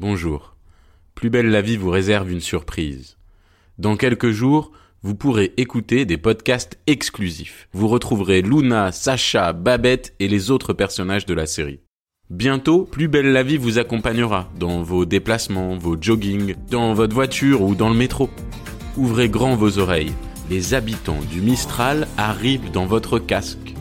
Bonjour. Plus belle la vie vous réserve une surprise. Dans quelques jours, vous pourrez écouter des podcasts exclusifs. Vous retrouverez Luna, Sacha, Babette et les autres personnages de la série. Bientôt, Plus belle la vie vous accompagnera dans vos déplacements, vos joggings, dans votre voiture ou dans le métro. Ouvrez grand vos oreilles. Les habitants du Mistral arrivent dans votre casque.